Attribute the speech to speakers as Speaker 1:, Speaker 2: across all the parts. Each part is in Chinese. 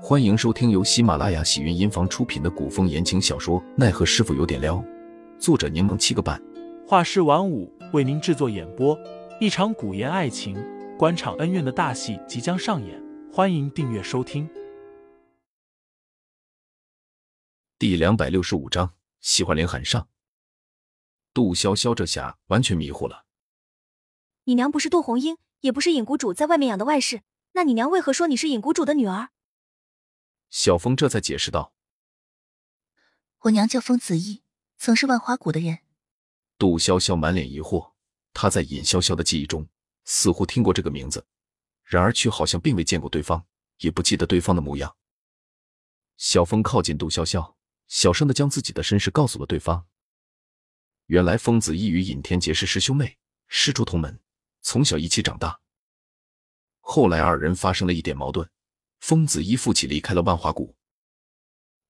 Speaker 1: 欢迎收听由喜马拉雅喜云音房出品的古风言情小说《奈何师傅有点撩》，作者柠檬七个半，
Speaker 2: 画师晚舞为您制作演播。一场古言爱情、官场恩怨的大戏即将上演，欢迎订阅收听。
Speaker 1: 第两百六十五章，喜欢连喊上。杜潇潇这下完全迷糊了。
Speaker 3: 你娘不是杜红英，也不是尹谷主在外面养的外室，那你娘为何说你是尹谷主的女儿？
Speaker 1: 小峰这才解释道：“
Speaker 4: 我娘叫风子逸，曾是万花谷的人。”
Speaker 1: 杜潇潇满脸疑惑，她在尹潇潇的记忆中似乎听过这个名字，然而却好像并未见过对方，也不记得对方的模样。小峰靠近杜潇潇，小声的将自己的身世告诉了对方。原来风子逸与尹天杰是师兄妹，师出同门，从小一起长大。后来二人发生了一点矛盾。风子一负气离开了万花谷。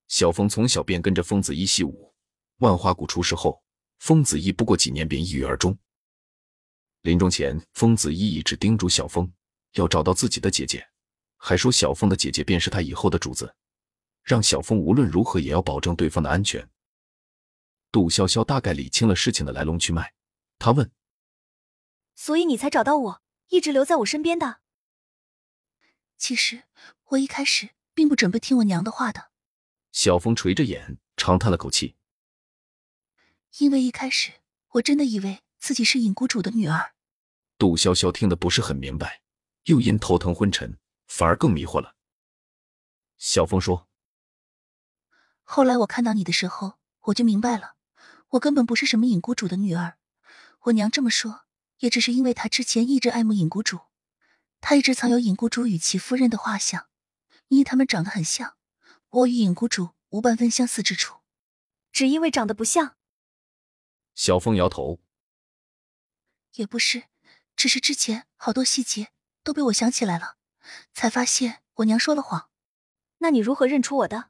Speaker 1: 小峰从小便跟着风子一习武。万花谷出事后，风子一不过几年便抑郁而终。临终前，风子一一直叮嘱小峰要找到自己的姐姐，还说小峰的姐姐便是他以后的主子，让小峰无论如何也要保证对方的安全。杜潇潇大概理清了事情的来龙去脉，他问：“
Speaker 3: 所以你才找到我，一直留在我身边的？”
Speaker 4: 其实我一开始并不准备听我娘的话的。
Speaker 1: 小峰垂着眼，长叹了口气。
Speaker 4: 因为一开始我真的以为自己是尹谷主的女儿。
Speaker 1: 杜潇潇听得不是很明白，又因头疼昏沉，反而更迷惑了。小峰说：“
Speaker 4: 后来我看到你的时候，我就明白了，我根本不是什么尹谷主的女儿。我娘这么说，也只是因为她之前一直爱慕尹谷主。”他一直藏有尹谷主与其夫人的画像，因为他们长得很像。我与尹谷主无半分相似之处，
Speaker 3: 只因为长得不像。
Speaker 1: 小峰摇头，
Speaker 4: 也不是，只是之前好多细节都被我想起来了，才发现我娘说了谎。
Speaker 3: 那你如何认出我的？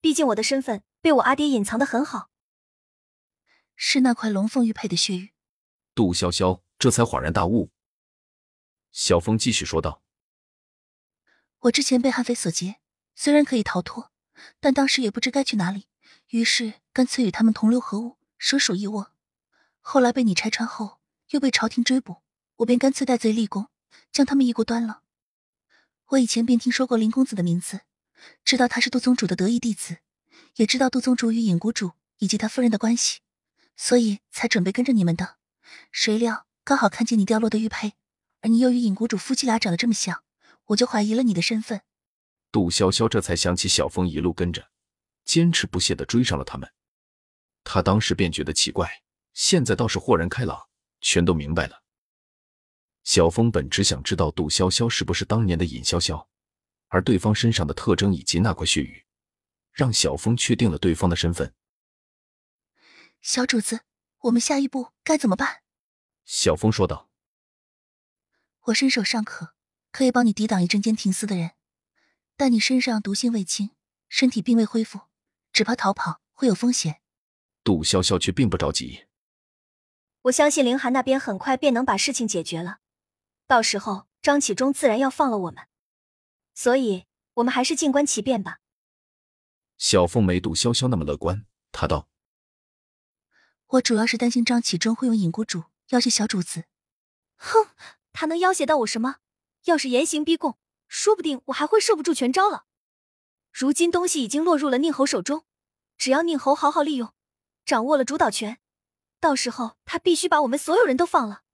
Speaker 3: 毕竟我的身份被我阿爹隐藏的很好。
Speaker 4: 是那块龙凤玉佩的血玉。
Speaker 1: 杜潇潇这才恍然大悟。小峰继续说道：“
Speaker 4: 我之前被悍匪所劫，虽然可以逃脱，但当时也不知该去哪里，于是干脆与他们同流合污，蛇鼠一窝。后来被你拆穿后，又被朝廷追捕，我便干脆戴罪立功，将他们一锅端了。我以前便听说过林公子的名字，知道他是杜宗主的得意弟子，也知道杜宗主与尹谷主以及他夫人的关系，所以才准备跟着你们的。谁料刚好看见你掉落的玉佩。”而你又与尹谷主夫妻俩长得这么像，我就怀疑了你的身份。
Speaker 1: 杜潇潇这才想起小峰一路跟着，坚持不懈的追上了他们。他当时便觉得奇怪，现在倒是豁然开朗，全都明白了。小峰本只想知道杜潇潇是不是当年的尹潇潇，而对方身上的特征以及那块血玉，让小峰确定了对方的身份。
Speaker 4: 小主子，我们下一步该怎么办？
Speaker 1: 小峰说道。
Speaker 4: 我身手尚可，可以帮你抵挡一阵间停司的人，但你身上毒性未清，身体并未恢复，只怕逃跑会有风险。
Speaker 1: 杜潇潇却并不着急，
Speaker 3: 我相信凌寒那边很快便能把事情解决了，到时候张启忠自然要放了我们，所以我们还是静观其变吧。
Speaker 1: 小凤没杜潇潇那么乐观，她道：“
Speaker 4: 我主要是担心张启忠会用尹谷主要挟小主子。”
Speaker 3: 哼。他能要挟到我什么？要是严刑逼供，说不定我还会受不住全招了。如今东西已经落入了宁侯手中，只要宁侯好好利用，掌握了主导权，到时候他必须把我们所有人都放了。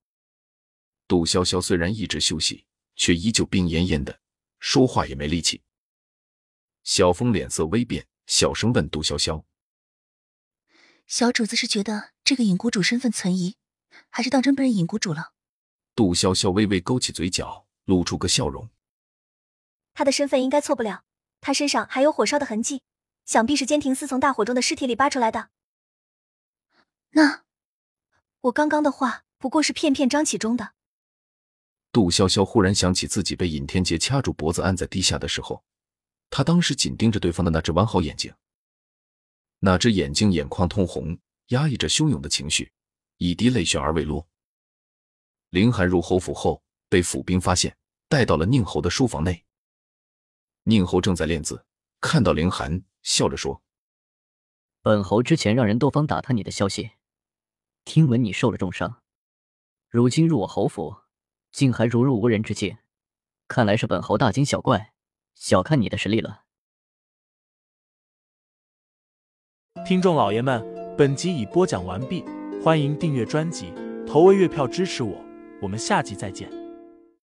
Speaker 1: 杜潇潇虽然一直休息，却依旧病恹恹的，说话也没力气。小峰脸色微变，小声问杜潇潇：“
Speaker 4: 小主子是觉得这个尹谷主身份存疑，还是当真不认尹谷主了？”
Speaker 1: 杜潇潇微微勾起嘴角，露出个笑容。
Speaker 3: 他的身份应该错不了，他身上还有火烧的痕迹，想必是监廷司从大火中的尸体里扒出来的。
Speaker 4: 那
Speaker 3: 我刚刚的话不过是骗骗张启忠的。
Speaker 1: 杜潇潇忽然想起自己被尹天杰掐住脖子按在地下的时候，他当时紧盯着对方的那只完好眼睛，那只眼睛眼眶通红，压抑着汹涌的情绪，一滴泪血而未落。凌寒入侯府后，被府兵发现，带到了宁侯的书房内。宁侯正在练字，看到凌寒，笑着说：“
Speaker 5: 本侯之前让人多方打探你的消息，听闻你受了重伤，如今入我侯府，竟还如入无人之境，看来是本侯大惊小怪，小看你的实力了。”
Speaker 2: 听众老爷们，本集已播讲完毕，欢迎订阅专辑，投喂月票支持我，我们下集再见。